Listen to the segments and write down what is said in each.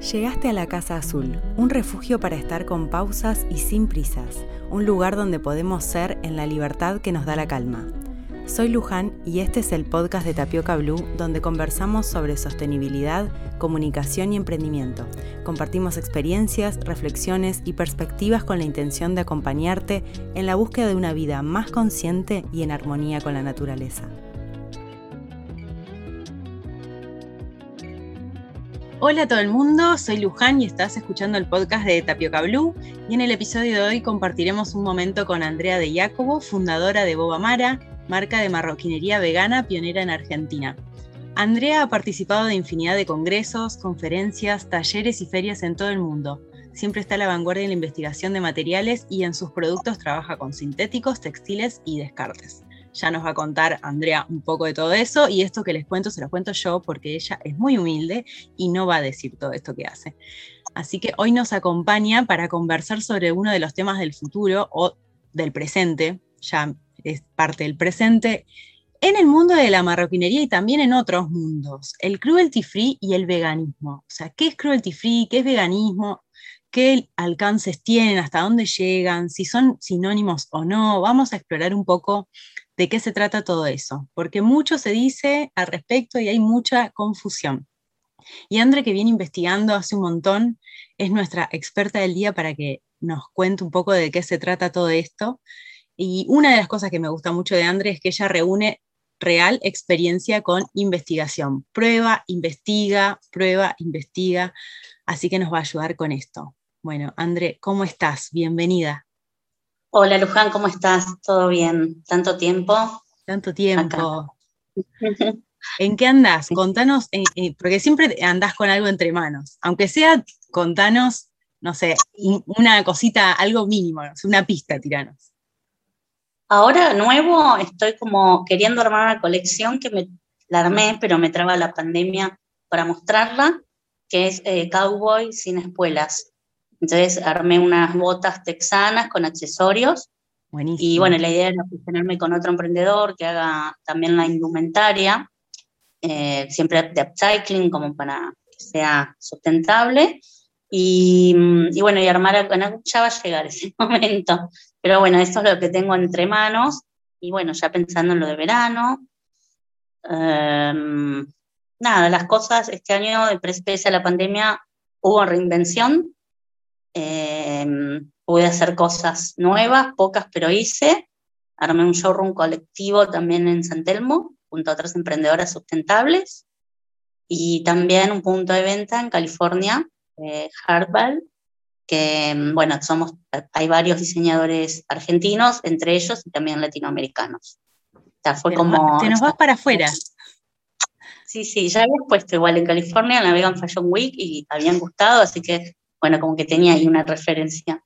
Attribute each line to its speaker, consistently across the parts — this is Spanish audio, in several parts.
Speaker 1: Llegaste a la Casa Azul, un refugio para estar con pausas y sin prisas, un lugar donde podemos ser en la libertad que nos da la calma. Soy Luján y este es el podcast de Tapioca Blue donde conversamos sobre sostenibilidad, comunicación y emprendimiento. Compartimos experiencias, reflexiones y perspectivas con la intención de acompañarte en la búsqueda de una vida más consciente y en armonía con la naturaleza. Hola a todo el mundo, soy Luján y estás escuchando el podcast de Tapioca Blue y en el episodio de hoy compartiremos un momento con Andrea de Jacobo, fundadora de Boba Mara, marca de marroquinería vegana pionera en Argentina. Andrea ha participado de infinidad de congresos, conferencias, talleres y ferias en todo el mundo. Siempre está a la vanguardia en la investigación de materiales y en sus productos trabaja con sintéticos, textiles y descartes. Ya nos va a contar Andrea un poco de todo eso y esto que les cuento se lo cuento yo porque ella es muy humilde y no va a decir todo esto que hace. Así que hoy nos acompaña para conversar sobre uno de los temas del futuro o del presente, ya es parte del presente, en el mundo de la marroquinería y también en otros mundos, el cruelty free y el veganismo. O sea, ¿qué es cruelty free? ¿Qué es veganismo? ¿Qué alcances tienen? ¿Hasta dónde llegan? ¿Si son sinónimos o no? Vamos a explorar un poco de qué se trata todo eso, porque mucho se dice al respecto y hay mucha confusión. Y Andre, que viene investigando hace un montón, es nuestra experta del día para que nos cuente un poco de qué se trata todo esto. Y una de las cosas que me gusta mucho de Andre es que ella reúne real experiencia con investigación. Prueba, investiga, prueba, investiga. Así que nos va a ayudar con esto. Bueno, Andre, ¿cómo estás? Bienvenida.
Speaker 2: Hola Luján, ¿cómo estás? ¿Todo bien? ¿Tanto tiempo?
Speaker 1: Tanto tiempo. ¿En qué andás? Contanos, eh, eh, porque siempre andás con algo entre manos. Aunque sea, contanos, no sé, una cosita, algo mínimo, una pista, tiranos.
Speaker 2: Ahora, nuevo, estoy como queriendo armar una colección que me la armé, pero me traba la pandemia para mostrarla, que es eh, Cowboy sin espuelas. Entonces armé unas botas texanas con accesorios. Buenísimo. Y bueno, la idea era fusionarme con otro emprendedor que haga también la indumentaria, eh, siempre de upcycling, como para que sea sustentable. Y, y, bueno, y armar, ya va a llegar ese momento. Pero bueno, esto es lo que tengo entre manos. Y bueno, ya pensando en lo de verano. Em, nada, las cosas, este año, pese a la pandemia, hubo reinvención Em, pude hacer cosas nuevas, pocas, pero hice. Armé un showroom colectivo también en San Telmo, junto a otras emprendedoras sustentables. Y también un punto de venta en California, eh, que, em, bueno, somos, hay varios diseñadores argentinos, entre ellos y también latinoamericanos.
Speaker 1: fue como... Te nos vas para afuera.
Speaker 2: Sí, sí, ya había puesto igual en California, en la Vegan Fashion Week y habían gustado, así que bueno, como que tenía ahí una referencia.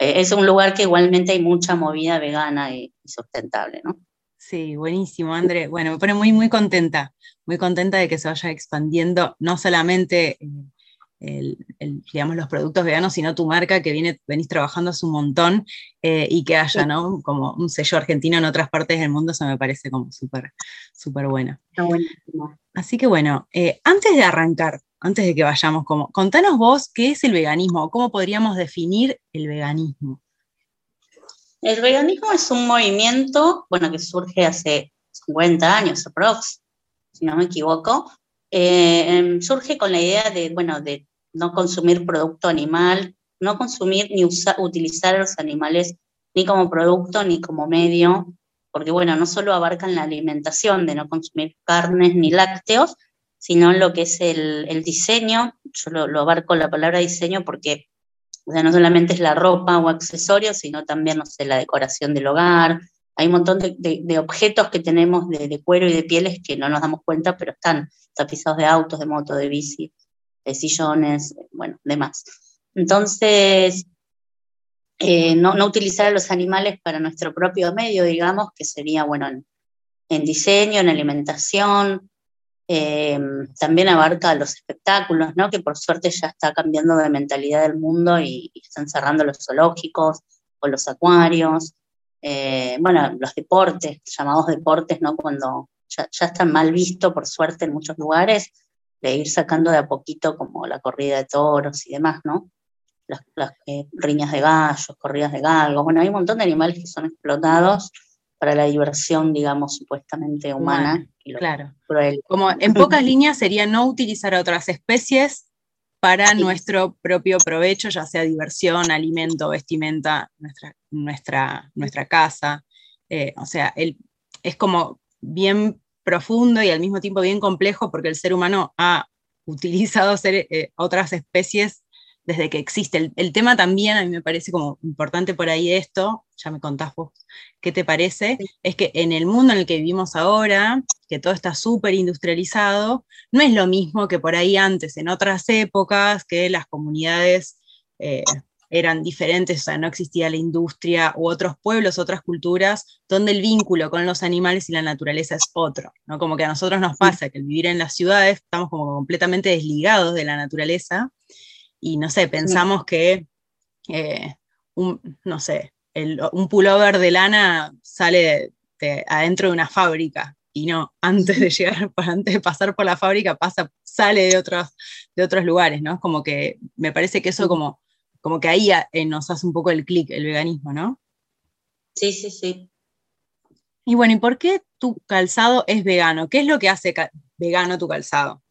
Speaker 2: Eh, es un lugar que igualmente hay mucha movida vegana y, sustentable, ¿no?
Speaker 1: Sí, buenísimo, André. Bueno, me pone muy, muy contenta, muy contenta de que se vaya expandiendo no solamente eh, digamos, los productos veganos, sino tu marca que viene, venís trabajando hace un montón eh, y que haya, ¿no? Como un sello argentino en otras partes del mundo, eso me parece como súper, súper bueno. Está buenísimo. Así que bueno, antes de arrancar, antes de que vayamos, como, contanos vos qué es el veganismo, cómo podríamos definir el veganismo.
Speaker 2: El veganismo es un movimiento, bueno, que surge hace 50 años, aprox, si no me equivoco. Eh, em, surge con la idea de, bueno, de no consumir producto animal, no consumir ni utilizar a los animales ni como producto ni como medio, porque, bueno, no solo abarcan la alimentación de no consumir carnes ni lácteos, sino en lo que es el, diseño. Yo lo, abarco la palabra diseño porque no solamente es la ropa o accesorios, sino también, no la decoración del hogar. Hay un montón de, objetos que tenemos de, cuero y de pieles que no nos damos cuenta, pero están tapizados de autos, de motos, de bici, de sillones, bueno, demás. Entonces, eh, no, utilizar a los animales para nuestro propio medio, digamos, que sería, bueno, en diseño, en alimentación, Em, también abarca los espectáculos, ¿no? que por suerte ya está cambiando de mentalidad del mundo y, están cerrando los zoológicos o los acuarios. Eh, bueno, los deportes, llamados deportes, ¿no? cuando ya, ya están mal vistos por suerte en muchos lugares, de ir sacando de a poquito como la corrida de toros y demás, ¿no? Las, eh, riñas de gallos, corridas de galgos, bueno, hay un montón de animales que son explotados para la diversión, digamos, supuestamente humana.
Speaker 1: claro. Como en pocas líneas sería no utilizar a otras especies para nuestro propio provecho, ya sea diversión, alimento, vestimenta, nuestra, nuestra, nuestra casa. Eh, o sea, es como bien profundo y al mismo tiempo bien complejo porque el ser humano ha utilizado ser, eh, otras especies desde que existe. El, tema también, a mí me parece como importante por ahí esto, ya me contás vos qué te parece, es que en el mundo en el que vivimos ahora, que todo está súper industrializado, no es lo mismo que por ahí antes, en otras épocas, que las comunidades eh, eran diferentes, o sea, no existía la industria u otros pueblos, otras culturas, donde el vínculo con los animales y la naturaleza es otro, ¿no? Como que a nosotros nos pasa que al vivir en las ciudades estamos como completamente desligados de la naturaleza y no sé, pensamos que, eh, un, no sé, un pullover de lana sale de, adentro de una fábrica y no, antes de llegar, antes de pasar por la fábrica, pasa, sale de otros, de otros lugares, ¿no? Como que me parece que eso como, como que ahí eh, nos hace un poco el clic, el veganismo, ¿no?
Speaker 2: Sí, sí, sí.
Speaker 1: Y bueno, ¿y por qué tu calzado es vegano? ¿Qué es lo que hace vegano tu calzado?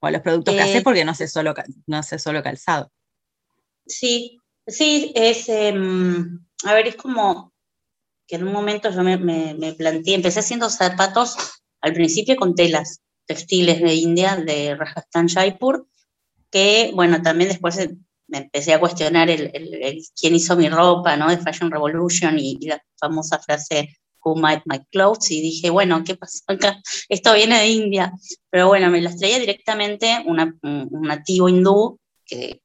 Speaker 1: O los productos que haces eh, porque no sé solo, no sé solo calzado.
Speaker 2: Sí, sí, es, em, a ver, es como que en un momento yo me, me, planteé, empecé haciendo zapatos al principio con telas textiles de India, de Rajasthan Jaipur, que, bueno, también después me empecé a cuestionar el, quién hizo mi ropa, ¿no? De Fashion Revolution y, y la famosa frase Made My Clothes y dije, bueno, ¿qué pasó acá? Esto viene de India. Pero bueno, me las traía directamente una, un nativo hindú que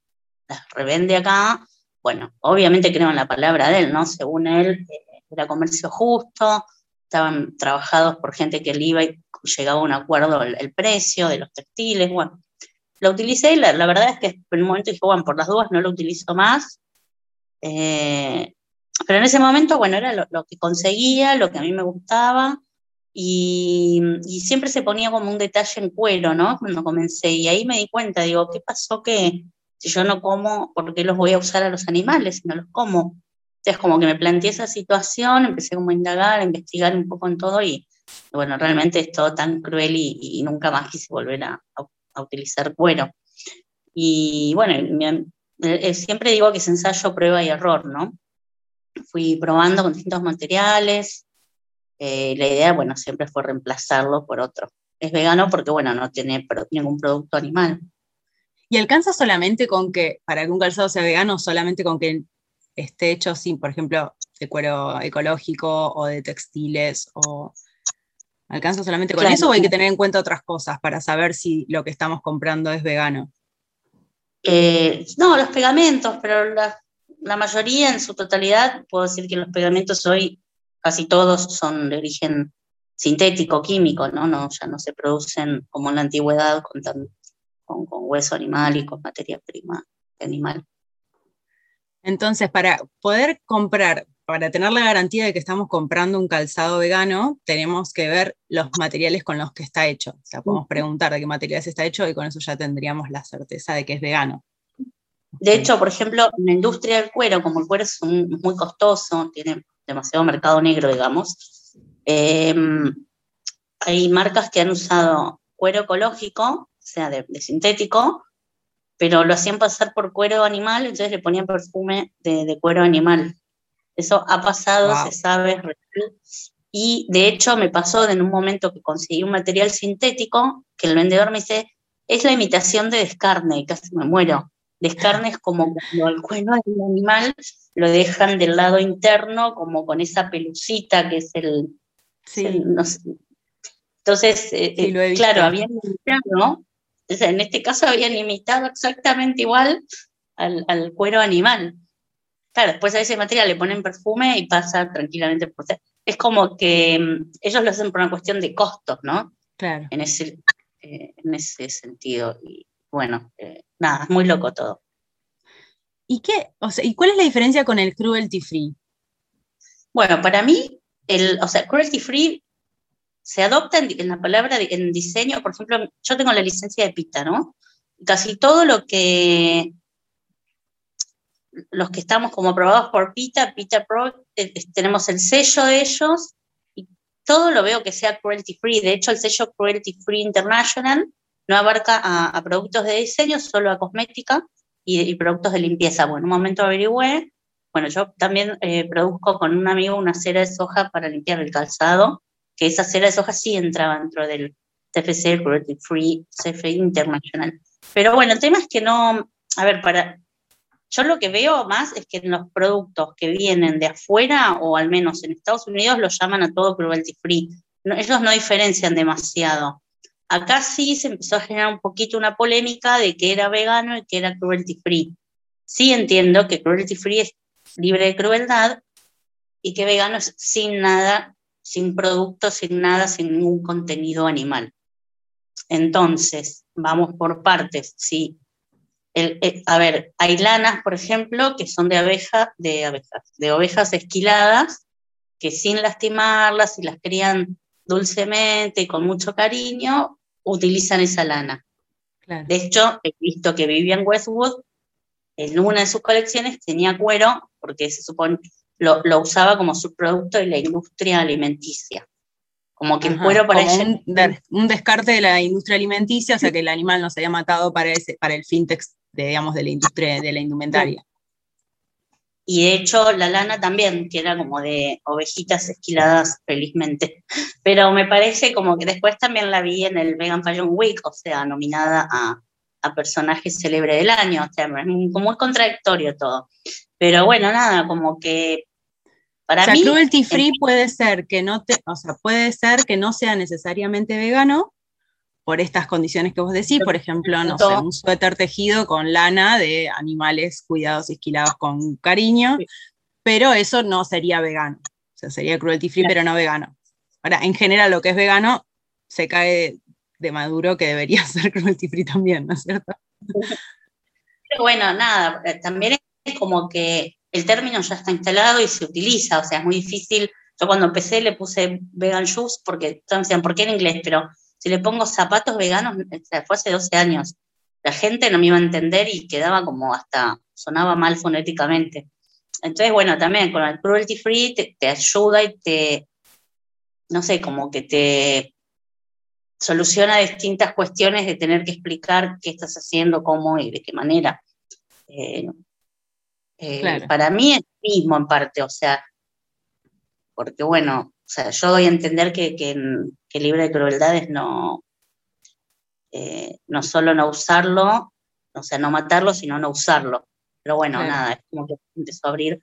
Speaker 2: las revende acá. Bueno, obviamente creo en la palabra de él, ¿no? Según él, eh, era comercio justo, estaban trabajados por gente que le iba y llegaba a un acuerdo el, precio de los textiles. Bueno, lo utilicé y la, verdad es que en un momento dije, bueno, por las dudas no lo utilizo más. Eh, pero en ese momento, bueno, era lo, que conseguía, lo que a mí me gustaba, y, siempre se ponía como un detalle en cuero, ¿no? Cuando comencé, y ahí me di cuenta, digo, ¿qué pasó que si yo no como, por qué los voy a usar a los animales si no los como? Entonces, como que me planteé esa situación, empecé como a indagar, a investigar un poco en todo, y bueno, realmente es todo tan cruel y, nunca más quise volver a, utilizar cuero. Y bueno, eh, siempre digo que es ensayo, prueba y error, ¿no? Fui probando con distintos materiales. Eh, la idea, bueno, siempre fue reemplazarlo por otro. Es vegano porque, bueno, no tiene ningún producto animal.
Speaker 1: ¿Y alcanza solamente con que, para que un calzado sea vegano, solamente con que esté hecho sin, por ejemplo, de cuero ecológico o de textiles? o ¿Alcanza solamente con eso o hay que tener en cuenta otras cosas para saber si lo que estamos comprando es vegano?
Speaker 2: Eh, no, los pegamentos, pero las la mayoría, en su totalidad, puedo decir que los pegamentos hoy casi todos son de origen sintético, químico, ¿no? no ya no se producen como en la antigüedad con, con, hueso animal y con materia prima animal.
Speaker 1: Entonces, para poder comprar, para tener la garantía de que estamos comprando un calzado vegano, tenemos que ver los materiales con los que está hecho. O sea, podemos preguntar de qué materiales está hecho y con eso ya tendríamos la certeza de que es vegano.
Speaker 2: De hecho, por ejemplo, en la industria del cuero, como el cuero es muy costoso, tiene demasiado mercado negro, digamos, em, hay marcas que han usado cuero ecológico, o sea, de, sintético, pero lo hacían pasar por cuero animal, entonces le ponían perfume de, cuero animal. Eso ha pasado, se sabe, y de hecho me pasó en un momento que conseguí un material sintético que el vendedor me dice, es la imitación de descarne, y casi me muero carnes como cuando el cuero del animal lo dejan del lado interno, como con esa pelucita que es el. Sí. Entonces, eh, eh, claro, habían imitado, en este caso habían imitado exactamente igual al, cuero animal. Claro, después a ese material le ponen perfume y pasa tranquilamente por. Es como que mm, ellos lo hacen por una cuestión de costos, ¿no?
Speaker 1: Claro.
Speaker 2: En ese, eh, en ese sentido. Y, bueno, eh, nada, es muy loco todo.
Speaker 1: ¿Y qué? O sea, ¿y cuál es la diferencia con el cruelty free?
Speaker 2: Bueno, para mí, el, o sea, cruelty free se adopta en, la palabra, en diseño, por ejemplo, yo tengo la licencia de PITA, ¿no? Casi todo lo que los que estamos como aprobados por PITA, PITA Pro, eh, tenemos el sello de ellos y todo lo veo que sea cruelty free. De hecho, el sello Cruelty Free International no abarca a, productos de diseño, solo a cosmética y, productos de limpieza. Bueno, en un momento averigüé. Bueno, yo también eh, produzco con un amigo una cera de soja para limpiar el calzado, que esa cera de soja sí entraba dentro del CFC, Cruelty Free, CFC International. Pero bueno, el tema es que no, a ver, para, yo lo que veo más es que en los productos que vienen de afuera, o al menos en Estados Unidos, los llaman a todo cruelty free. ellos no diferencian demasiado. Acá sí se empezó a generar un poquito una polémica de que era vegano y que era cruelty free. Sí entiendo que cruelty free es libre de crueldad y que vegano es sin nada, sin productos, sin nada, sin ningún contenido animal. Entonces, vamos por partes. Sí, eh, a ver, hay lanas, por ejemplo, que son de abejas, de abejas, de ovejas esquiladas, que sin lastimarlas, y las crían dulcemente y con mucho cariño, utilizan esa lana. De hecho, he visto que Vivian Westwood, en una de sus colecciones, tenía cuero, porque se supone lo, lo usaba como subproducto de la industria alimenticia. Como que el cuero para ella...
Speaker 1: Un, descarte de la industria alimenticia, o sea que el animal no se había matado para, ese, para el fintech de, digamos, de la industria de la indumentaria.
Speaker 2: Y de hecho la lana también, que era como de ovejitas esquiladas felizmente. Pero me parece como que después también la vi en el Vegan Fashion Week, o sea, nominada a, a personaje célebre del año. O sea, como es contradictorio todo. Pero bueno, nada, como que para
Speaker 1: o sea, cruelty free puede ser que no te, o sea, puede ser que no sea necesariamente vegano, por estas condiciones que vos decís, por ejemplo, no sé, un suéter tejido con lana de animales cuidados y esquilados con cariño, pero eso no sería vegano. O sea, sería cruelty free, pero no vegano. Ahora, en general, lo que es vegano se cae de maduro que debería ser cruelty free también, ¿no es cierto?
Speaker 2: Pero bueno, nada, eh, también es como que el término ya está instalado y se utiliza, o sea, es muy difícil. Yo cuando empecé le puse vegan shoes porque todos me decían, ¿por qué en inglés? Pero si le pongo zapatos veganos, fue hace 12 años, la gente no me iba a entender y quedaba como hasta, sonaba mal fonéticamente. Entonces, bueno, también con el cruelty free te, ayuda y te, no sé, como que te soluciona distintas cuestiones de tener que explicar qué estás haciendo, cómo y de qué manera. Eh, eh, para mí es mismo en parte, o sea, porque bueno, sea, yo doy a entender que, que, libre de crueldades no, eh, no solo no usarlo, o sea, no matarlo, sino no usarlo. Pero bueno, nada, es como que empezó a abrir.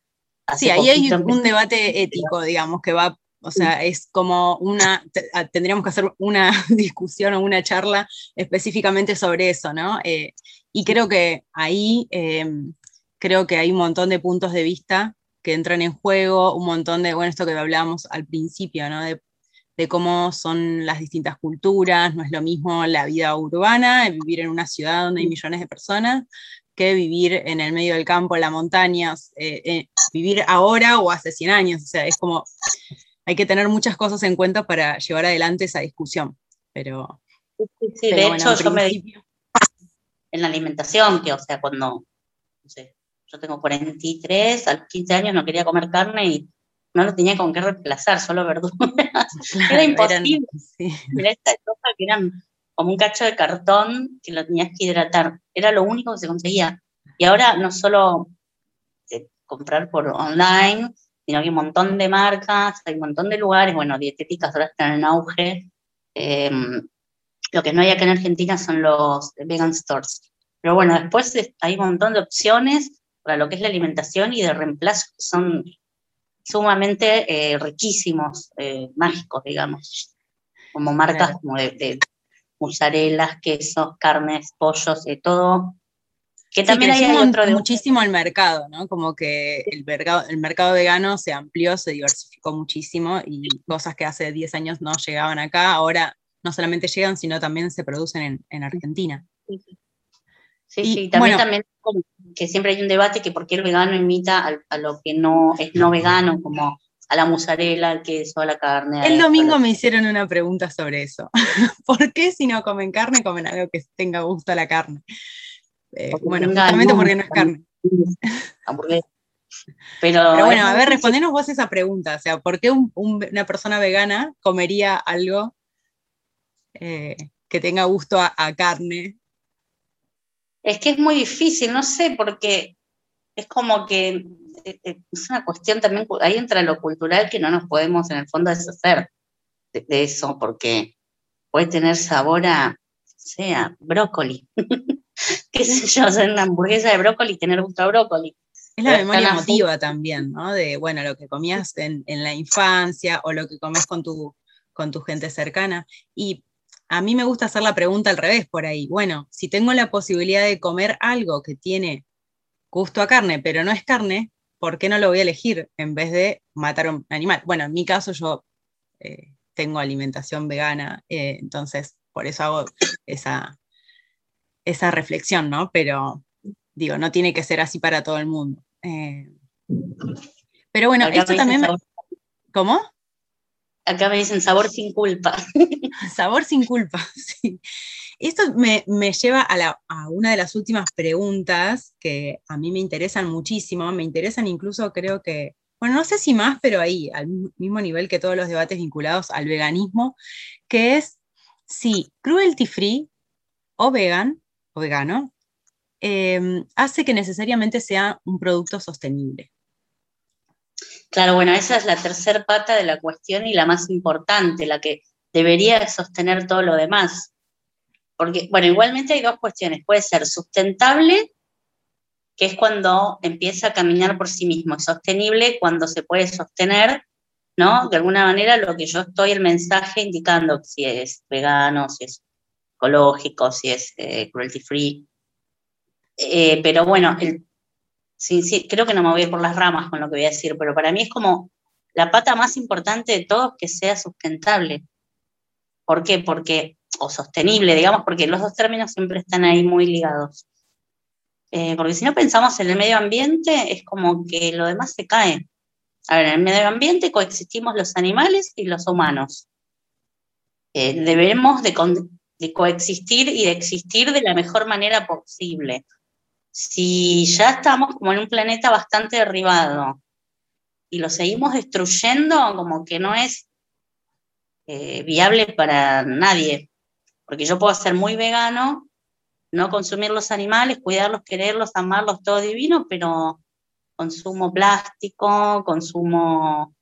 Speaker 1: Sí, ahí hay un debate ético, digamos, que va, o sea, es como una, tendríamos que hacer una discusión o una charla específicamente sobre eso, ¿no? Eh, y creo que ahí, eh, creo que hay un montón de puntos de vista que entran en juego, un montón de, bueno, esto que hablábamos al principio, ¿no? De, cómo son las distintas culturas, no es lo mismo la vida urbana, vivir en una ciudad donde hay millones de personas, que vivir en el medio del campo, en la montaña, eh, eh, vivir ahora o hace 100 años, o sea, es como, hay que tener muchas cosas en cuenta para llevar adelante esa discusión, pero...
Speaker 2: Sí, de hecho yo me en la alimentación, que o sea, cuando, no sé, yo tengo 43, a los 15 años no quería comer carne y no lo tenía con qué reemplazar, solo verduras. era imposible. Mira esta soja que eran como un cacho de cartón que lo tenías que hidratar. Era lo único que se conseguía. Y ahora no solo comprar por online, sino que hay un montón de marcas, hay un montón de lugares, bueno, dietéticas ahora están en auge. Em, lo que no hay acá en Argentina son los vegan stores. Pero bueno, después hay un montón de opciones para lo que es la alimentación y de reemplazo que son sumamente eh, riquísimos, eh, mágicos, digamos, como marcas como de, de quesos, carnes, pollos, de todo.
Speaker 1: Que también hay otro de... muchísimo el mercado, ¿no? Como que el mercado, el mercado vegano se amplió, se diversificó muchísimo y cosas que hace 10 años no llegaban acá, ahora no solamente llegan, sino también se producen en, en Argentina.
Speaker 2: Sí, sí, también, también que siempre hay un debate que por qué el vegano imita a, lo que no es no vegano, como a la mozzarella, al queso, a la carne.
Speaker 1: El domingo me hicieron una pregunta sobre eso. ¿Por qué si no comen carne, comen algo que tenga gusto a la carne? Eh, bueno, justamente porque no es carne. Pero, bueno, a ver, respondenos vos esa pregunta. O sea, ¿por qué una persona vegana comería algo eh, que tenga gusto a, carne?
Speaker 2: Es que es muy difícil, no sé, porque es como que eh, eh, es una cuestión también, ahí entra lo cultural que no nos podemos en el fondo deshacer de, eso, porque puede tener sabor a, sea, brócoli. ¿Qué sé yo? Hacer una hamburguesa de brócoli y tener gusto a brócoli.
Speaker 1: Es la memoria emotiva también, ¿no? De, bueno, lo que comías en, la infancia o lo que comes con tu, con tu gente cercana. Y a mí me gusta hacer la pregunta al revés por ahí. Bueno, si tengo la posibilidad de comer algo que tiene gusto a carne, pero no es carne, ¿por qué no lo voy a elegir en vez de matar a un animal? Bueno, en mi caso yo eh, tengo alimentación vegana, eh, entonces por eso hago esa, esa reflexión, ¿no? Pero digo, no tiene que ser así para todo el mundo. Eh, pero bueno, esto también... ¿Cómo?
Speaker 2: Acá me dicen sabor sin culpa.
Speaker 1: sabor sin culpa, sí. Esto me, lleva a, una de las últimas preguntas que a mí me interesan muchísimo, me interesan incluso creo que, bueno, no sé si más, pero ahí, al mismo nivel que todos los debates vinculados al veganismo, que es si cruelty free o vegan o vegano em, hace que necesariamente sea un producto sostenible.
Speaker 2: Claro, bueno, esa es la tercera pata de la cuestión y la más importante, la que debería sostener todo lo demás. Porque, bueno, igualmente hay dos cuestiones. Puede ser sustentable, que es cuando empieza a caminar por sí mismo, sostenible cuando se puede sostener, ¿no? De alguna manera lo que yo estoy, el mensaje indicando si es vegano, si es ecológico, si es eh, cruelty free. Eh, pero bueno, sí, sí, creo que no me voy a ir por las ramas con lo que voy a decir, pero para mí es como la pata más importante de todo que sea sustentable. ¿Por qué? Porque o sostenible, digamos, porque los dos términos siempre están ahí muy ligados. Eh, porque si no pensamos en el medio ambiente, es como que lo demás se cae. A ver, en el medio ambiente coexistimos los animales y los humanos. Eh, debemos de, coexistir y de existir de la mejor manera posible. Si ya estamos como en un planeta bastante derribado y lo seguimos destruyendo, como que no es eh, viable para nadie porque yo puedo ser muy vegano, no consumir los animales, cuidarlos, quererlos, amarlos, todo divino, pero consumo plástico, consumo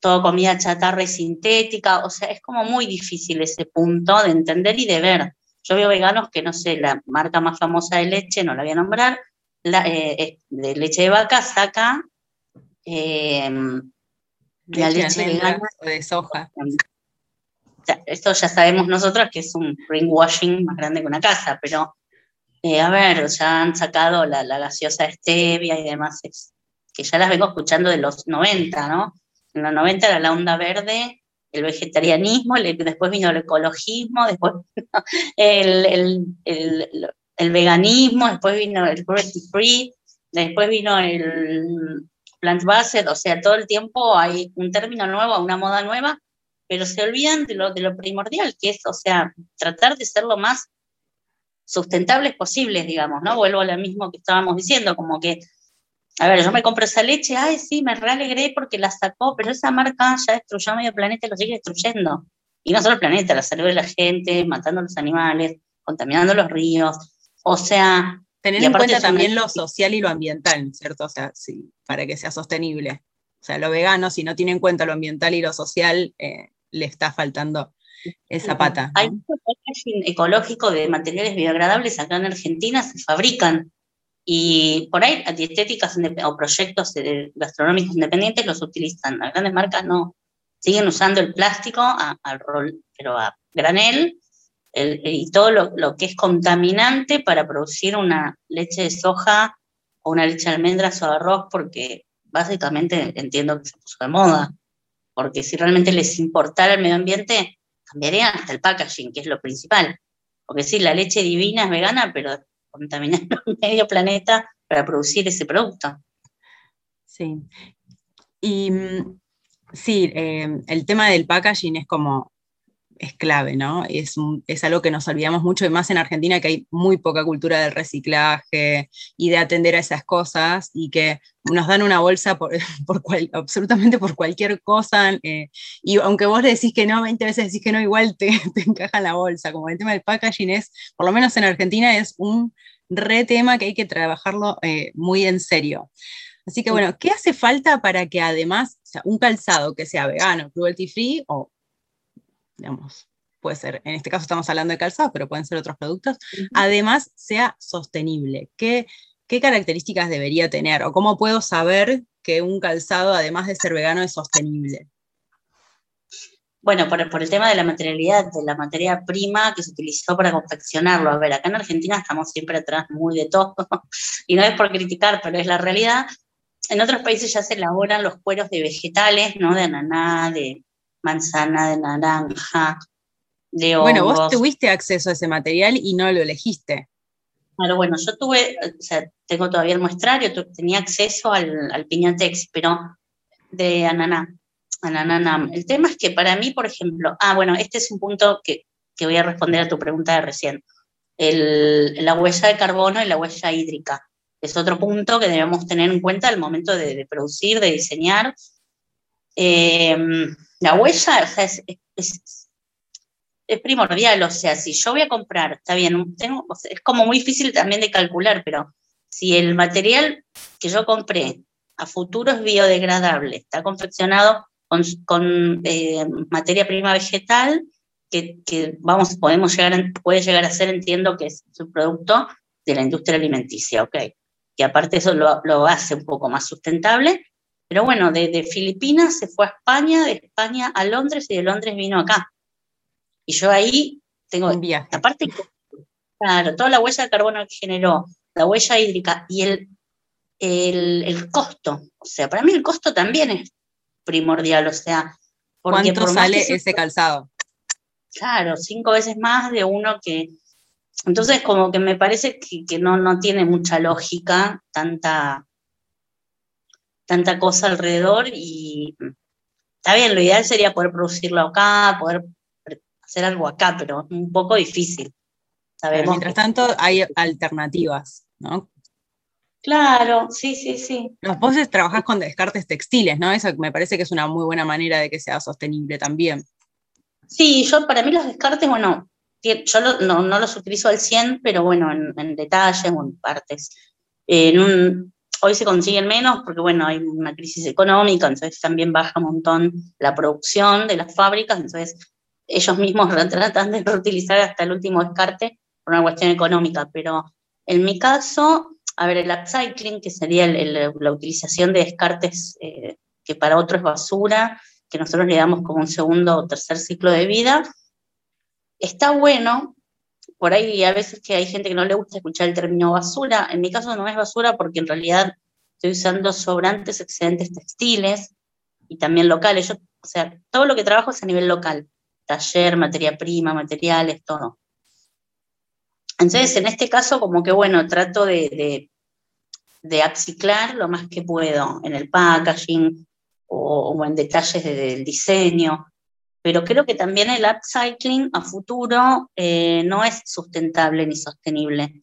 Speaker 2: todo comida chatarra y sintética, o sea, es como muy difícil ese punto de entender y de ver. Yo veo veganos que, no sé, la marca más famosa de leche, no la voy a nombrar, eh, de leche de vaca saca
Speaker 1: eh, la leche vegana de soja
Speaker 2: esto ya sabemos nosotros que es un greenwashing más grande que una casa, pero eh, a ver, ya han sacado la, la gaseosa stevia y demás, que ya las vengo escuchando de los 90, ¿no? En los 90 era la onda verde, el vegetarianismo, después vino el ecologismo, después el, el, veganismo, después vino el cruelty free, después vino el plant based, o sea, todo el tiempo hay un término nuevo, una moda nueva, pero se olvidan de lo, de lo primordial, que es, o sea, tratar de ser lo más sustentables posibles, digamos, ¿no? Vuelvo a lo mismo que estábamos diciendo, como que, a ver, yo me compro esa leche, ay, sí, me realegré porque la sacó, pero esa marca ya destruyó medio planeta y lo sigue destruyendo. Y no solo el planeta, la salud de la gente, matando a los animales, contaminando los ríos, o sea...
Speaker 1: Tener en cuenta también lo social y lo ambiental, ¿cierto? O sea, sí, para que sea sostenible. O sea, lo vegano, si no tiene en cuenta lo ambiental y lo social, eh, le está faltando esa pata.
Speaker 2: Hay un packaging ecológico de materiales biodegradables acá en Argentina, se fabrican. Y por ahí dietéticas o proyectos gastronómicos independientes los utilizan. Las grandes marcas no. Siguen usando el plástico al rol, pero a granel y todo lo, lo, que es contaminante para producir una leche de soja o una leche de almendras o arroz, porque básicamente entiendo que se puso de moda porque si realmente les importara el medio ambiente, cambiarían hasta el packaging, que es lo principal. Porque sí, la leche divina es vegana, pero contaminando medio planeta para producir ese producto.
Speaker 1: Sí. Y mm, sí, eh, el tema del packaging es como es clave, ¿no? Es, es, algo que nos olvidamos mucho, y más en Argentina, que hay muy poca cultura del reciclaje y de atender a esas cosas, y que nos dan una bolsa por, por absolutamente por cualquier cosa, eh, y aunque vos le decís que no, 20 veces decís que no, igual te, te encaja la bolsa, como el tema del packaging es, por lo menos en Argentina, es un re tema que hay que trabajarlo eh, muy en serio. Así que bueno, ¿qué hace falta para que además, o sea, un calzado que sea vegano, cruelty free o digamos, puede ser, en este caso estamos hablando de calzado, pero pueden ser otros productos, además sea sostenible. ¿Qué, ¿Qué características debería tener? ¿O cómo puedo saber que un calzado, además de ser vegano, es sostenible?
Speaker 2: Bueno, por, por, el tema de la materialidad, de la materia prima que se utilizó para confeccionarlo. A ver, acá en Argentina estamos siempre atrás muy de todo, y no es por criticar, pero es la realidad. En otros países ya se elaboran los cueros de vegetales, ¿no? De ananá, de, manzana, de naranja, de hongos.
Speaker 1: Bueno, vos tuviste acceso a ese material y no lo elegiste.
Speaker 2: Claro, bueno, yo tuve, o sea, tengo todavía el muestrario, tenía acceso al, al piñatex, pero de ananá, ananá. El tema es que para mí, por ejemplo, ah, bueno, este es un punto que, que voy a responder a tu pregunta de recién. El, la huella de carbono y la huella hídrica. Es otro punto que debemos tener en cuenta al momento de, de producir, de diseñar. Eh, la huella es, primordial, o sea, si yo voy a comprar, está bien, tengo, es como muy difícil también de calcular, pero si el material que yo compré a futuro es biodegradable, está confeccionado con, eh, materia prima vegetal, que, vamos, podemos llegar puede llegar a ser, entiendo que es un producto de la industria alimenticia, ¿ok? Que aparte eso lo, lo hace un poco más sustentable, pero bueno, de, Filipinas se fue a España, de España a Londres y de Londres vino acá. Y yo ahí tengo,
Speaker 1: Un viaje.
Speaker 2: aparte, claro, toda la huella de carbono que generó, la huella hídrica y el, el, costo. O sea, para mí el costo también es primordial, o sea.
Speaker 1: ¿Cuánto sale ese calzado?
Speaker 2: Claro, cinco veces más de uno que... Entonces, como que me parece que, que no, no tiene mucha lógica tanta tanta cosa alrededor y está bien, lo ideal sería poder producirlo acá, poder hacer algo acá, pero un poco difícil.
Speaker 1: Sabemos mientras tanto, hay alternativas, ¿no?
Speaker 2: Claro, sí, sí, sí.
Speaker 1: Los vos trabajás con descartes textiles, ¿no? Eso me parece que es una muy buena manera de que sea sostenible también.
Speaker 2: Sí, yo para mí los descartes, bueno, yo no, los utilizo al 100, pero bueno, en, en detalles o en partes. En un, hoy se consiguen menos porque, bueno, hay una crisis económica, entonces también baja un montón la producción de las fábricas, entonces ellos mismos tratan de reutilizar hasta el último descarte por una cuestión económica, pero en mi caso, a ver, el upcycling, que sería la utilización de descartes eh, que para otros es basura, que nosotros le damos como un segundo o tercer ciclo de vida, está bueno por ahí a veces que hay gente que no le gusta escuchar el término basura. En mi caso no es basura porque en realidad estoy usando sobrantes, excedentes textiles y también locales. Yo, o sea, todo lo que trabajo es a nivel local. Taller, materia prima, materiales, todo. Entonces, en este caso, como que bueno, trato de, de, de aciclar lo más que puedo en el packaging o, o en detalles del diseño pero creo que también el upcycling a futuro eh, no es sustentable ni sostenible,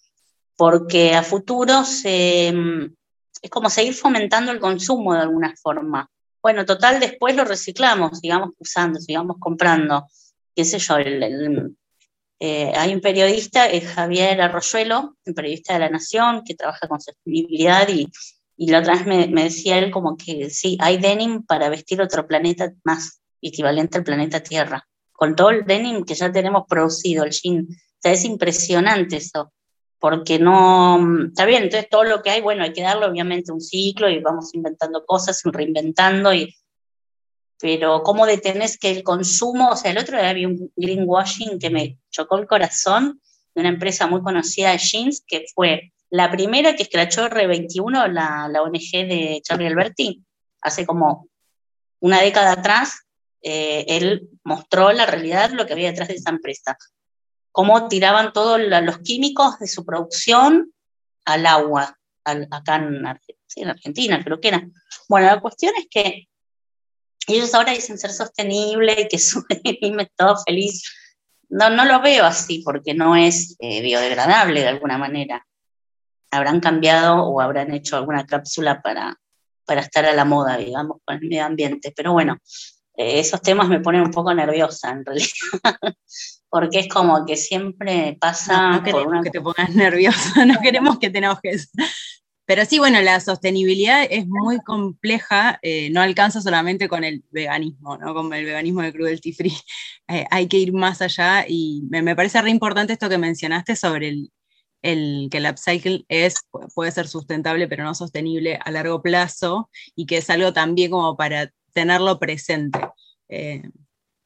Speaker 2: porque a futuro mm, es como seguir fomentando el consumo de alguna forma. Bueno, total, después lo reciclamos, sigamos usando, sigamos comprando. ¿Qué sé yo? Eh, hay un periodista, Javier Arroyuelo, periodista de La Nación, que trabaja con sostenibilidad y, y la otra vez me, me decía él como que sí, hay denim para vestir otro planeta más equivalente al planeta Tierra, con todo el denim que ya tenemos producido, el jean. O sea, es impresionante eso, porque no, está bien, entonces todo lo que hay, bueno, hay que darle obviamente un ciclo y vamos inventando cosas, reinventando, y, pero cómo detenés que el consumo, o sea, el otro día había un greenwashing que me chocó el corazón de una empresa muy conocida de jeans, que fue la primera que escrachó R21, la, la ONG de Charlie Alberti, hace como una década atrás, eh, él mostró la realidad, lo que había detrás de esa empresa. Cómo tiraban todos los químicos de su producción al agua, acá en, Argentina, creo que era. Bueno, la cuestión es que ellos ahora dicen ser sostenible y que su es todo feliz. No, no lo veo así porque no es eh, biodegradable de alguna manera. Habrán cambiado o habrán hecho alguna cápsula para, para estar a la moda, digamos, con el medio ambiente. Pero bueno, eh, esos temas me ponen un poco nerviosa en realidad, porque es como que siempre pasa...
Speaker 1: No, queremos que te pongas nerviosa, no queremos que te enojes. Pero sí, bueno, la sostenibilidad es muy compleja, eh, no alcanza solamente con el veganismo, ¿no? con el veganismo de cruelty free. Eh, hay que ir más allá y me, parece re importante esto que mencionaste sobre el, el, que el upcycle es, puede ser sustentable, pero no sostenible a largo plazo y que es algo también como para tenerlo presente. Eh,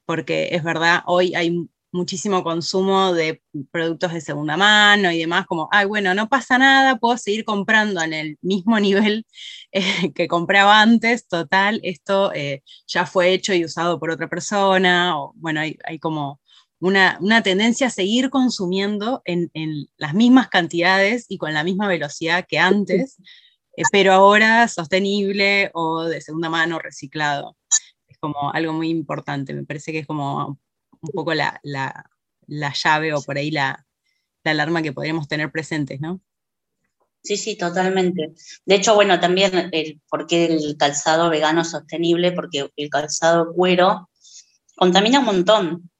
Speaker 1: porque es verdad, hoy hay muchísimo consumo de productos de segunda mano y demás, como, ay, bueno, no pasa nada, puedo seguir comprando en el mismo nivel eh, que compraba antes, total, esto eh, ya fue hecho y usado por otra persona, o bueno, hay, como una, tendencia a seguir consumiendo en, las mismas cantidades y con la misma velocidad que antes, eh, pero ahora sostenible o de segunda mano reciclado. Es como algo muy importante, me parece que es como un poco la, llave o por ahí la, alarma que podríamos tener presentes, ¿no?
Speaker 2: Sí, sí, totalmente. De hecho, bueno, también el, por qué el calzado vegano sostenible, porque el calzado cuero contamina un montón.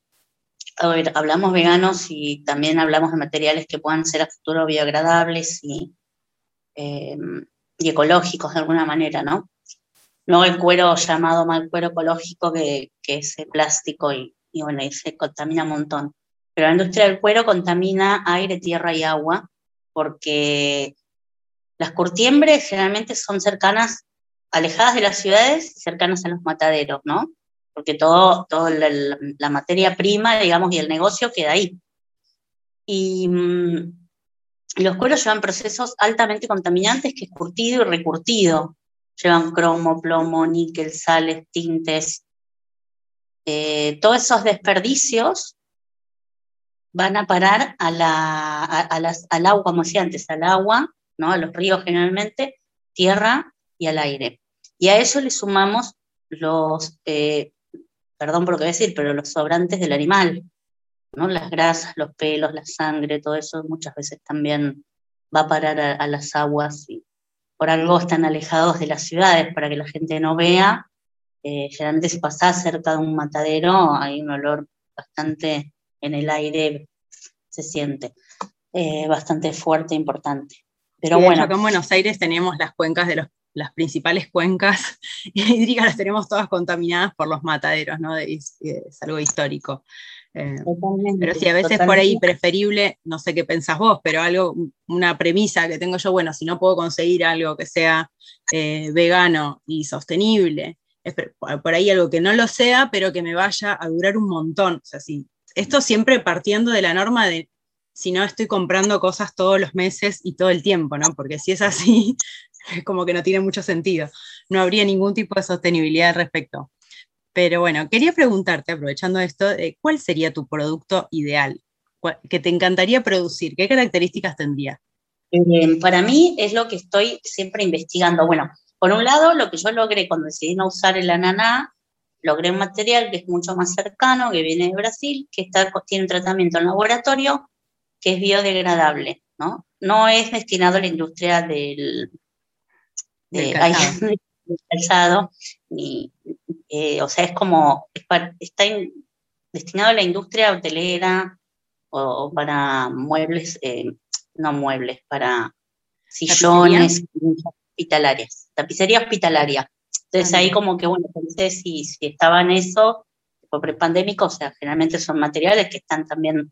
Speaker 2: A ver, hablamos veganos y también hablamos de materiales que puedan ser a futuro biodegradables y, em, y ecológicos de alguna manera, ¿no? No el cuero llamado mal cuero ecológico que, que es plástico y, y bueno, y se contamina un montón. Pero la industria del cuero contamina aire, tierra y agua, porque las curtiembres generalmente son cercanas, alejadas de las ciudades, cercanas a los mataderos, ¿no? Porque todo, todo la, materia prima, digamos, y el negocio queda ahí. Y, mm, los cueros llevan procesos altamente contaminantes, que es curtido y recurtido. Llevan cromo, plomo, níquel, sales, tintes, eh, todos esos desperdicios van a parar al agua, como decía antes, al agua, ¿no? a los ríos generalmente, tierra y al aire. Y a eso le sumamos los, eh, perdón por lo que voy a decir, pero los sobrantes del animal, ¿no? las grasas, los pelos, la sangre, todo eso muchas veces también va a parar a, a las aguas y por algo están alejados de las ciudades para que la gente no vea eh, generalmente si pasás cerca de un matadero hay un olor bastante en el aire, se siente eh, bastante fuerte e importante. Pero bueno.
Speaker 1: acá en Buenos Aires tenemos las cuencas de los, las principales cuencas hídricas, las tenemos todas contaminadas por los mataderos, ¿no? Es, algo histórico. Eh, pero sí, a veces por ahí preferible, no sé qué pensás vos, pero algo, una premisa que tengo yo, bueno, si no puedo conseguir algo que sea vegano y sostenible, por ahí algo que no lo sea, pero que me vaya a durar un montón. O sea, esto siempre partiendo de la norma de si no estoy comprando cosas todos los meses y todo el tiempo, ¿no? Porque si es así, es como que no tiene mucho sentido. No habría ningún tipo de sostenibilidad al respecto. Pero bueno, quería preguntarte, aprovechando esto, eh, ¿cuál sería tu producto ideal que te encantaría producir? ¿Qué características tendría?
Speaker 2: Eh, para mí es lo que estoy siempre investigando. Bueno, por un lado, lo que yo logré cuando decidí no usar el ananá, logré un material que es mucho más cercano, que viene de Brasil, que está, tiene un tratamiento en laboratorio que es biodegradable, ¿no? No es destinado a la industria del, calzado, ni, eh, o sea, es como, está destinado a la industria hotelera o, para muebles, eh, no muebles, para sillones, hospitalarias, tapicería hospitalaria. Entonces ahí como que, bueno, pensé si, si estaba en eso, por prepandémico, o sea, generalmente son materiales que están también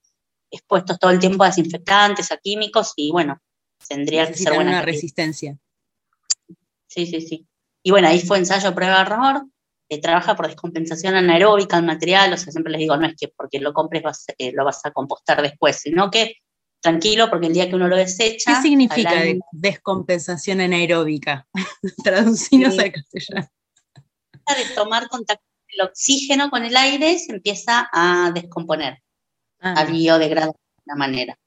Speaker 2: expuestos todo el tiempo a desinfectantes, a químicos, y bueno, tendría que ser buena.
Speaker 1: una resistencia.
Speaker 2: Sí, sí, sí. Y bueno, ahí fue ensayo, prueba, error. Eh, trabaja por descompensación anaeróbica el material, o sea, siempre les digo, no es que porque lo compres eh, lo vas a compostar después, sino que tranquilo porque el día que uno lo desecha...
Speaker 1: ¿Qué significa descompensación anaeróbica? Traducinos al castellano.
Speaker 2: De tomar contacto el oxígeno con el aire se empieza a descomponer, a ah. biodegradar de una manera.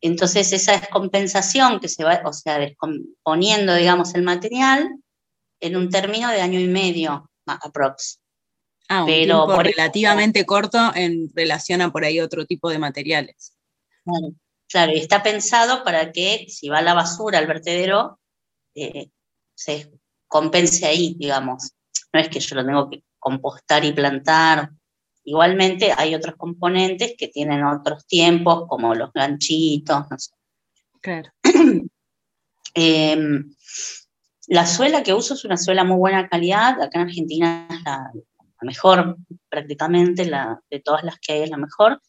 Speaker 2: Entonces esa descompensación que se va, o sea, descomponiendo, digamos, el material en un término de año y medio, aprox.
Speaker 1: Ah, un pero tiempo relativamente corto en relación a por ahí otro tipo de materiales.
Speaker 2: Claro, y está pensado para que si va la basura al vertedero, eh, se compense ahí, digamos. No es que yo lo tengo que compostar y plantar. Igualmente hay otros componentes que tienen otros tiempos, como los ganchitos, no sé.
Speaker 1: Claro.
Speaker 2: Em, la suela que uso es una suela muy buena calidad. Acá en Argentina es la, mejor, prácticamente, la, de todas las que hay es la mejor.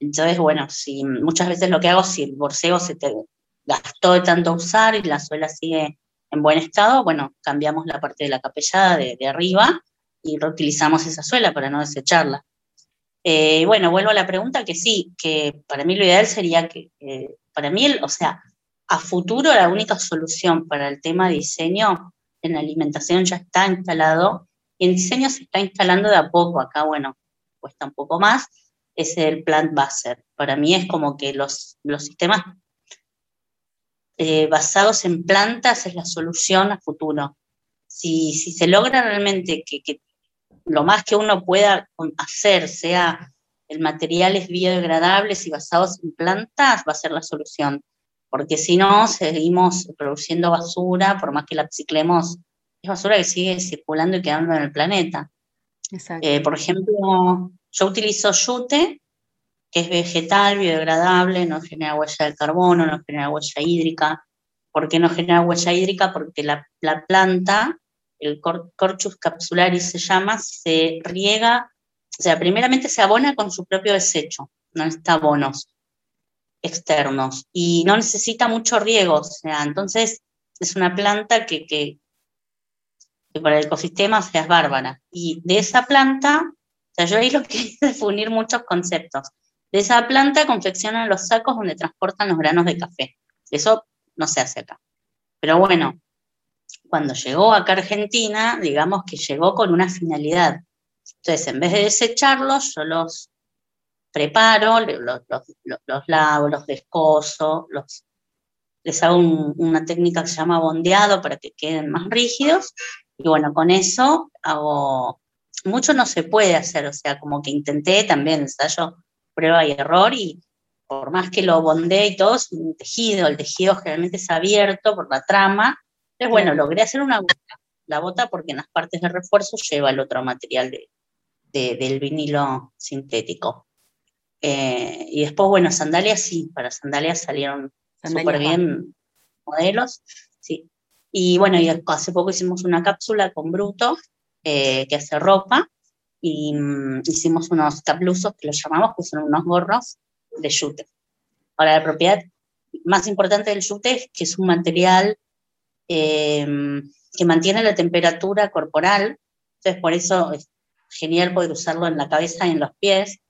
Speaker 2: Entonces, bueno, si, muchas veces lo que hago, si el borseo se te gastó de tanto usar y la suela sigue en buen estado, bueno, cambiamos la parte de la capellada de, arriba y reutilizamos esa suela para no desecharla. Eh, bueno, vuelvo a la pregunta que sí, que para mí lo ideal sería que, eh, para mí, o sea, a futuro la única solución para el tema diseño en alimentación ya está instalado y en diseño se está instalando de a poco. Acá, bueno, cuesta un poco más, es el plant baser. Para mí es como que los, los sistemas eh, basados en plantas es la solución a futuro. Si, si se logra realmente que, lo más que uno pueda hacer sea el materiales biodegradables y basados en plantas, va a ser la solución porque si no, seguimos produciendo basura, por más que la ciclemos, es basura que sigue circulando y quedando en el planeta. Eh, por ejemplo, yo utilizo yute, que es vegetal, biodegradable, no genera huella de carbono, no genera huella hídrica. ¿Por qué no genera huella hídrica? Porque la, planta, el Corchus capsularis se llama, se riega, o sea, primeramente se abona con su propio desecho, no está abonos externos y no necesita mucho riego, o entonces es una planta que, que, para el ecosistema sea, es bárbara. Y de esa planta, o yo ahí lo que hice es unir muchos conceptos. De esa planta confeccionan los sacos donde transportan los granos de café. Eso no se hace acá. Pero bueno, cuando llegó acá a Argentina, digamos que llegó con una finalidad. Entonces, en vez de desecharlos, yo los preparo, los, los, lavo, los descoso, los, les hago una técnica que se llama bondeado para que queden más rígidos. Y bueno, con eso hago, mucho no se puede hacer, o sea, como que intenté también ensayo, prueba y error, y por más que lo bondee y todo, es un tejido, el tejido generalmente es abierto por la trama. Entonces, bueno, logré hacer una bota, la bota porque en las partes de refuerzo lleva el otro material de, del vinilo sintético. Eh, y después, bueno, sandalias sí, para sandalias salieron súper bien modelos, sí. Y bueno, y hace poco hicimos una cápsula con Bruto, eh, que hace ropa, y mm, hicimos unos caplusos, que los llamamos, que son unos gorros de jute. Ahora, la propiedad más importante del jute es que es un material eh, que mantiene la temperatura corporal, entonces por eso es genial poder usarlo en la cabeza y en los pies,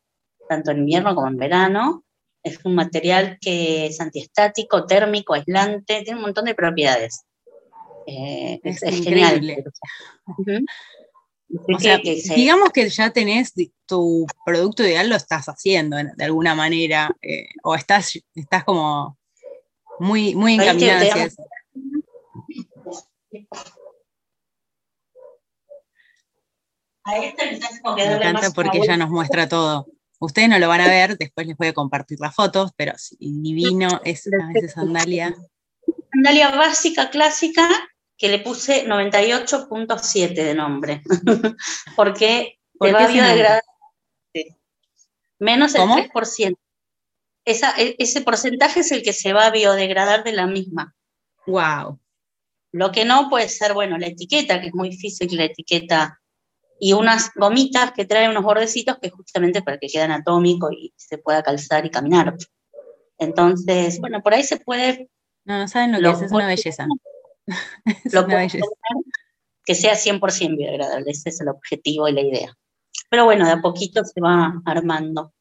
Speaker 2: tanto en invierno como en verano. Es un material que es antiestático, térmico, aislante, tiene un montón de propiedades.
Speaker 1: Eh, es, genial. digamos que ya tenés tu producto ideal, lo estás haciendo de alguna manera, eh, o estás, estás como muy, muy encaminada hacia eso. Me encanta porque ella nos muestra todo. Ustedes no lo van a ver, después les voy a compartir las fotos, pero divino es a veces sandalia.
Speaker 2: Sandalia básica, clásica, que le puse 98.7 de nombre, porque ¿Por va a biodegradar menos el 3%. E, ese porcentaje es el que se va a biodegradar de la misma.
Speaker 1: Wow.
Speaker 2: Lo que no puede ser, bueno, la etiqueta, que es muy difícil la etiqueta y unas gomitas que traen unos bordecitos que justamente para que quede anatómico y se pueda calzar y caminar. Entonces, bueno, por ahí se puede...
Speaker 1: No, no saben lo, que es, es una belleza.
Speaker 2: es lo una belleza. Que sea 100% biodegradable, ese es el objetivo y la idea. Pero bueno, de a poquito se va armando.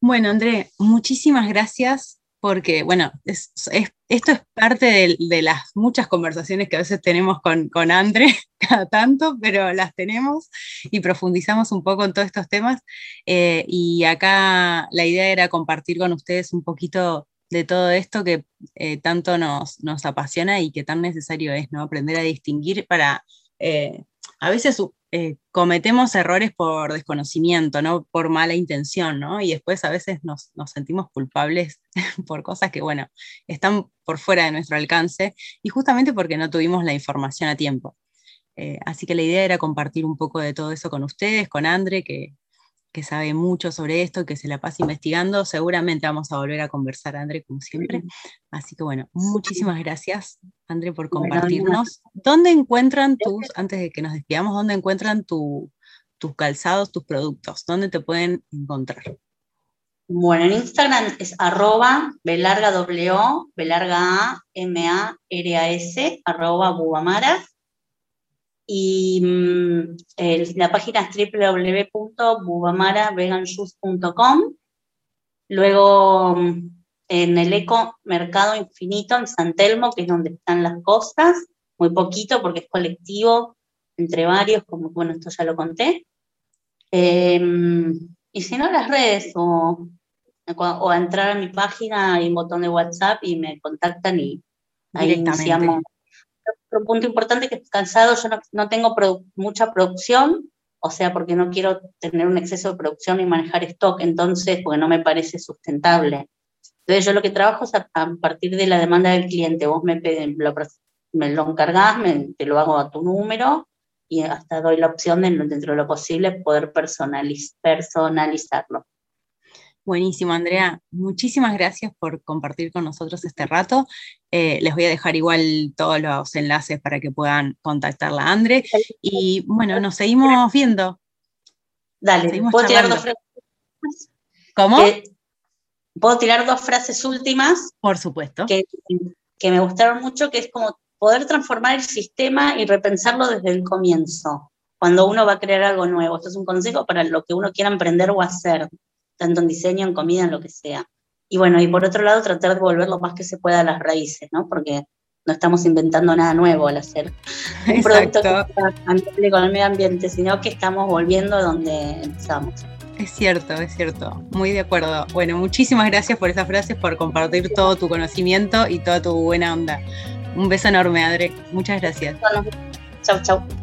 Speaker 1: Bueno, André, muchísimas gracias porque, bueno, esto es parte de, las muchas conversaciones que a veces tenemos con, André, cada tanto, pero las tenemos y profundizamos un poco en todos estos temas. Eh, y acá la idea era compartir con ustedes un poquito de todo esto que eh, tanto nos, nos, apasiona y que tan necesario es, ¿no? Aprender a distinguir para... Eh, a veces eh, cometemos errores por desconocimiento, no por mala intención, ¿no? Y después a veces nos, sentimos culpables por cosas que, bueno, están por fuera de nuestro alcance y justamente porque no tuvimos la información a tiempo. Eh, así que la idea era compartir un poco de todo eso con ustedes, con Andre, que, que sabe mucho sobre esto, que se la pasa investigando. Seguramente vamos a volver a conversar, André, como siempre. Así que bueno, muchísimas gracias, André, por compartirnos. ¿Dónde encuentran tus, antes de que nos despidamos, dónde encuentran tus calzados, tus productos? ¿Dónde te pueden encontrar?
Speaker 2: Bueno, en Instagram es arroba belarga w, belarga a, m a r a s, arroba bubamaras y mm, la página es www.bubamaraveganjuice.com. Luego mm, en el Eco Mercado Infinito en San Telmo, que es donde están las cosas, muy poquito porque es colectivo entre varios, como bueno, esto ya lo conté. Em, y si no, las redes o, o entrar a mi página, hay un botón de WhatsApp y me contactan y ahí iniciamos otro punto importante que cansado, yo no, tengo mucha producción, o sea, porque no quiero tener un exceso de producción y manejar stock, entonces, porque no me parece sustentable. Entonces, yo lo que trabajo es a, partir de la demanda del cliente. Vos me, lo, me lo encargás, me, te lo hago a tu número y hasta doy la opción de, dentro de lo posible, poder personalizarlo.
Speaker 1: Buenísimo, Andrea. Muchísimas gracias por compartir con nosotros este rato. Eh, les voy a dejar igual todos los enlaces para que puedan contactarla a Andre. Y bueno, nos seguimos viendo.
Speaker 2: Dale, ¿puedo tirar dos frases?
Speaker 1: ¿Cómo?
Speaker 2: ¿Puedo tirar dos frases últimas?
Speaker 1: Por supuesto.
Speaker 2: Que, que me gustaron mucho, que es como poder transformar el sistema y repensarlo desde el comienzo, cuando uno va a crear algo nuevo. Esto es un consejo para lo que uno quiera emprender o hacer tanto en diseño, en comida, en lo que sea. Y bueno, y por otro lado, tratar de volver lo más que se pueda a las raíces, ¿no? Porque no estamos inventando nada nuevo al hacer un producto que con el medio ambiente, sino que estamos volviendo a donde empezamos.
Speaker 1: Es cierto, es cierto, muy de acuerdo. Bueno, muchísimas gracias por esas frases, por compartir todo tu conocimiento y toda tu buena onda. Un beso enorme, Adre. Muchas gracias.
Speaker 2: Chau, chau.